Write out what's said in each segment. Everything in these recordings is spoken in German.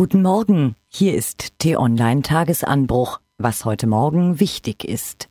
Guten Morgen, hier ist T-Online Tagesanbruch, was heute Morgen wichtig ist.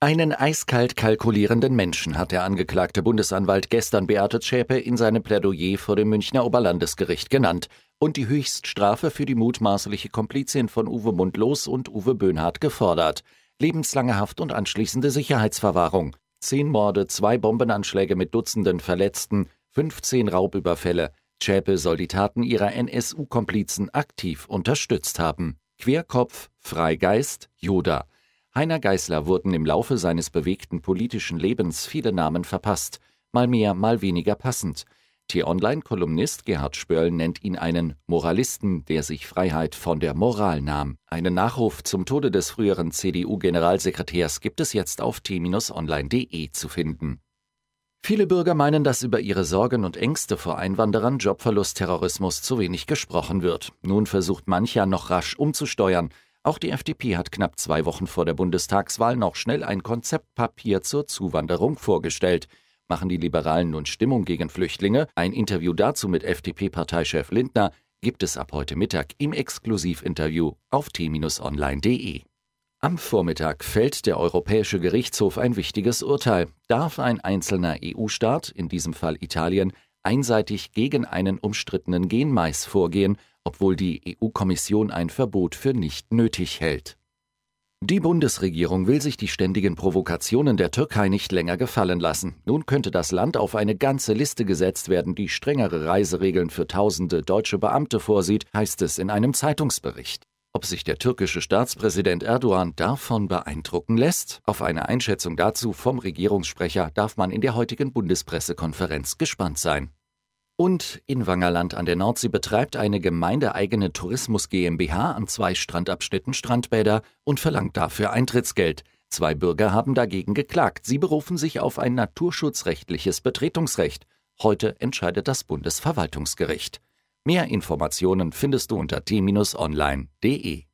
Einen eiskalt kalkulierenden Menschen hat der angeklagte Bundesanwalt gestern Beate Zschäpe in seinem Plädoyer vor dem Münchner Oberlandesgericht genannt und die Höchststrafe für die mutmaßliche Komplizin von Uwe Mundlos und Uwe Böhnhardt gefordert. Lebenslange Haft und anschließende Sicherheitsverwahrung. Zehn Morde, zwei Bombenanschläge mit Dutzenden Verletzten, 15 Raubüberfälle, Zschäpe soll die Taten ihrer NSU-Komplizen aktiv unterstützt haben. Querkopf, Freigeist, Joda. Heiner Geißler wurden im Laufe seines bewegten politischen Lebens viele Namen verpasst, mal mehr, mal weniger passend. T-Online-Kolumnist Gerhard Spörl nennt ihn einen Moralisten, der sich Freiheit von der Moral nahm. Einen Nachruf zum Tode des früheren CDU-Generalsekretärs gibt es jetzt auf t-online.de zu finden. Viele Bürger meinen, dass über ihre Sorgen und Ängste vor Einwanderern, Jobverlust, Terrorismus zu wenig gesprochen wird. Nun versucht mancher noch rasch umzusteuern. Auch die FDP hat knapp zwei Wochen vor der Bundestagswahl noch schnell ein Konzeptpapier zur Zuwanderung vorgestellt. Machen die Liberalen nun Stimmung gegen Flüchtlinge? Ein Interview dazu mit FDP-Parteichef Lindner gibt es ab heute Mittag im Exklusivinterview auf t-online.de. Am Vormittag fällt der Europäische Gerichtshof ein wichtiges Urteil. Darf ein einzelner EU-Staat, in diesem Fall Italien, einseitig gegen einen umstrittenen Genmais vorgehen, obwohl die EU-Kommission ein Verbot für nicht nötig hält? Die Bundesregierung will sich die ständigen Provokationen der Türkei nicht länger gefallen lassen. Nun könnte das Land auf eine ganze Liste gesetzt werden, die strengere Reiseregeln für tausende deutsche Beamte vorsieht, heißt es in einem Zeitungsbericht. Ob sich der türkische Staatspräsident Erdogan davon beeindrucken lässt? Auf eine Einschätzung dazu vom Regierungssprecher darf man in der heutigen Bundespressekonferenz gespannt sein. Und in Wangerland an der Nordsee betreibt eine gemeindeeigene Tourismus GmbH an zwei Strandabschnitten Strandbäder und verlangt dafür Eintrittsgeld. Zwei Bürger haben dagegen geklagt. Sie berufen sich auf ein naturschutzrechtliches Betretungsrecht. Heute entscheidet das Bundesverwaltungsgericht. Mehr Informationen findest du unter t-online.de.